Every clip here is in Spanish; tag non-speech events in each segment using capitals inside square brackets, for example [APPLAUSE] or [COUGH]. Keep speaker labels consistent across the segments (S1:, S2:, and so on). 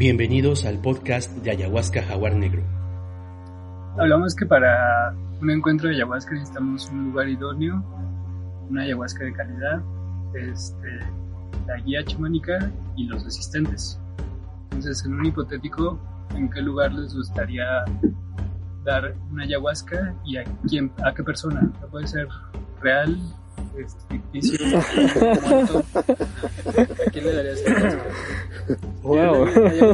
S1: Bienvenidos al podcast de Ayahuasca Jaguar Negro.
S2: Hablamos que para un encuentro de ayahuasca necesitamos un lugar idóneo, una ayahuasca de calidad, este, la guía chamánica y los asistentes. Entonces, en un hipotético, ¿en qué lugar les gustaría dar una ayahuasca y a quién, a qué persona? Puede ser real, este, ficticio. ¿A quién le darías ayahuasca?
S3: Wow.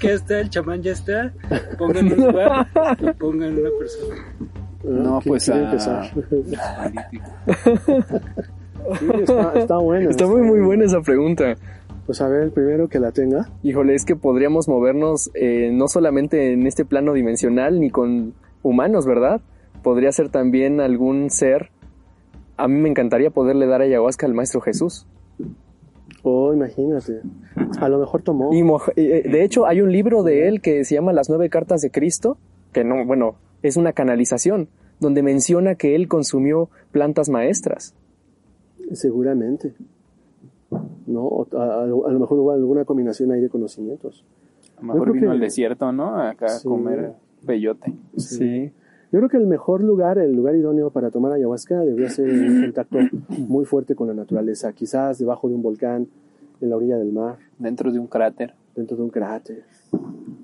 S2: Ya está, el chamán ya está, pongan un lugar y pongan una persona.
S3: No,
S4: ¿Quién
S3: pues a...
S4: empezar?
S3: Paralítico.
S4: Sí, está, está bueno.
S3: Está muy muy buena esa pregunta.
S4: Pues a ver, el primero que la tenga.
S3: Híjole, es que podríamos movernos eh, no solamente en este plano dimensional ni con humanos, ¿verdad? Podría ser también algún ser. A mí me encantaría poderle dar ayahuasca al Maestro Jesús.
S4: Oh, imagínate. A lo mejor tomó.
S3: Y eh, de hecho, hay un libro de él que se llama Las nueve cartas de Cristo, que no, bueno, es una canalización, donde menciona que él consumió plantas maestras.
S4: Seguramente. No, a, a lo a lo mejor hubo alguna combinación ahí de conocimientos.
S5: A lo mejor vino
S4: que-
S5: al desierto, ¿no? Acá
S4: Sí.
S5: a comer peyote.
S3: Sí.
S4: Yo creo que el mejor lugar, el lugar idóneo para tomar ayahuasca debería ser un contacto muy fuerte con la naturaleza. Quizás debajo de un volcán, en la orilla del mar,
S5: Dentro de un cráter.
S4: dentro de un cráter.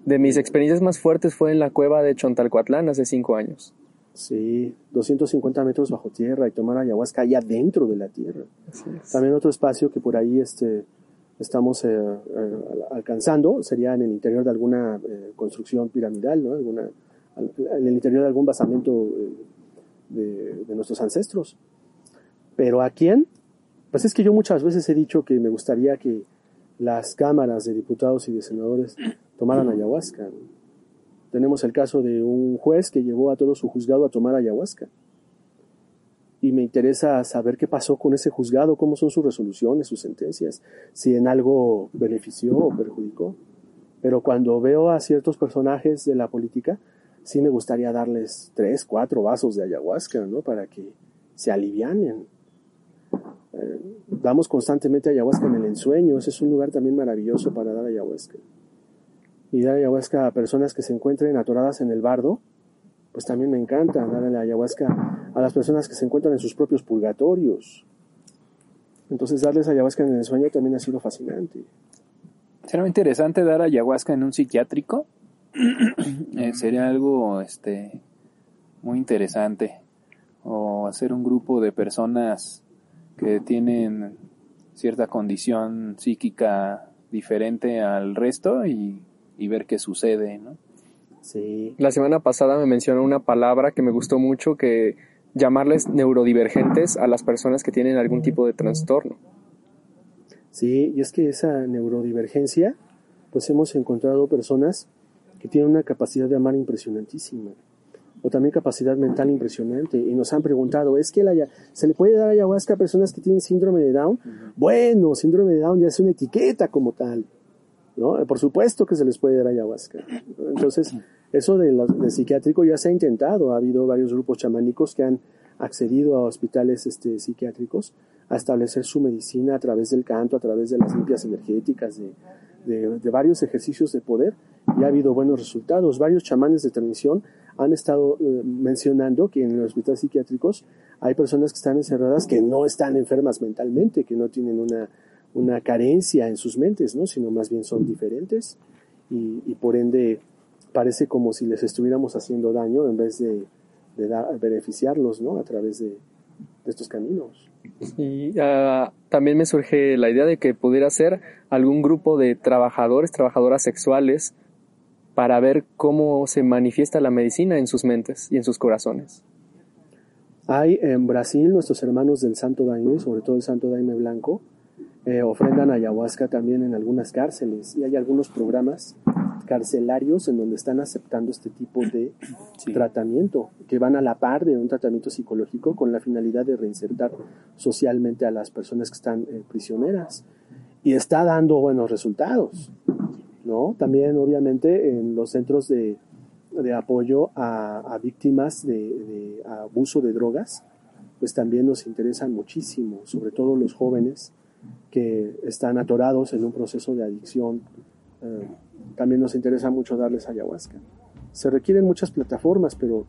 S3: De mis experiencias más fuertes fue en la cueva de Chontalcoatlán hace cinco años.
S4: Sí, 250 metros bajo tierra y tomar ayahuasca allá dentro de la tierra. También otro espacio que por ahí este, estamos eh, eh, alcanzando sería en el interior de alguna eh, construcción piramidal, ¿no? Alguna, al- en el interior de algún basamento eh, de, de nuestros ancestros. Pero ¿a quién? Pues es que yo muchas veces he dicho que me gustaría que las cámaras de diputados y de senadores tomaran ayahuasca. Tenemos el caso de un juez que llevó a todo su juzgado a tomar ayahuasca. Y me interesa saber qué pasó con ese juzgado, cómo son sus resoluciones, sus sentencias, si en algo benefició o perjudicó. Pero cuando veo a ciertos personajes de la política, sí me gustaría darles tres, cuatro vasos de ayahuasca, ¿no? Para que se alivianen. Eh, damos constantemente ayahuasca en el ensueño, ese es un lugar también maravilloso para dar ayahuasca. Y dar ayahuasca a personas que se encuentren atoradas en el bardo, pues también me encanta darle ayahuasca a las personas que se encuentran en sus propios purgatorios. Entonces darles ayahuasca en el ensueño también ha sido fascinante.
S5: Será interesante dar ayahuasca en un psiquiátrico. [CLEARS THROAT] Eh, sería algo este muy interesante. O hacer un grupo de personas que tienen cierta condición psíquica diferente al resto y, y ver qué sucede, ¿no?
S4: Sí,
S3: La semana pasada me mencionó una palabra que me gustó mucho, que llamarles neurodivergentes a las personas que tienen algún tipo de trastorno.
S4: sí, y es que esa neurodivergencia, pues hemos encontrado personas que tienen una capacidad de amar impresionantísima, o también capacidad mental impresionante, y nos han preguntado, ¿es que la se le puede dar ayahuasca a personas que tienen síndrome de Down? Bueno, síndrome de Down ya es una etiqueta como tal, ¿no? Por supuesto que se les puede dar ayahuasca. Entonces, eso de, los- de psiquiátrico ya se ha intentado, ha habido varios grupos chamánicos que han accedido a hospitales este, psiquiátricos a establecer su medicina a través del canto, a través de las limpias energéticas, de, de- de varios ejercicios de poder, y ha habido buenos resultados. Varios chamanes de transmisión han estado eh, mencionando que en los hospitales psiquiátricos hay personas que están encerradas que no están enfermas mentalmente, que no tienen una, una carencia en sus mentes, ¿no? sino más bien son diferentes y, y por ende parece como si les estuviéramos haciendo daño en vez de, de beneficiarlos ¿no? a través de, de estos caminos.
S3: Y ah, también me surge la idea de que pudiera ser algún grupo de trabajadores, trabajadoras sexuales, para ver cómo se manifiesta la medicina en sus mentes y en sus corazones.
S4: Hay en Brasil nuestros hermanos del Santo Daime, sobre todo el Santo Daime Blanco, eh, ofrendan ayahuasca también en algunas cárceles y hay algunos programas carcelarios en donde están aceptando este tipo de tratamiento que van a la par de un tratamiento psicológico con la finalidad de reinsertar socialmente a las personas que están eh, prisioneras. Y está dando buenos resultados, ¿no? También obviamente en los centros de, apoyo a, víctimas de, de abuso de drogas, pues también nos interesan muchísimo, sobre todo los jóvenes que están atorados en un proceso de adicción. Eh, también nos interesa mucho darles ayahuasca. Se requieren muchas plataformas, pero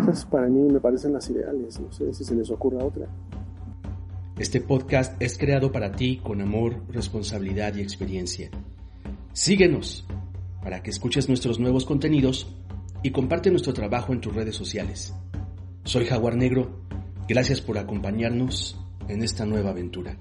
S4: esas para mí me parecen las ideales. No sé si se les ocurra otra.
S1: Este podcast es creado para ti con amor, responsabilidad y experiencia. Síguenos para que escuches nuestros nuevos contenidos y comparte nuestro trabajo en tus redes sociales. Soy Jaguar Negro. Gracias por acompañarnos en esta nueva aventura.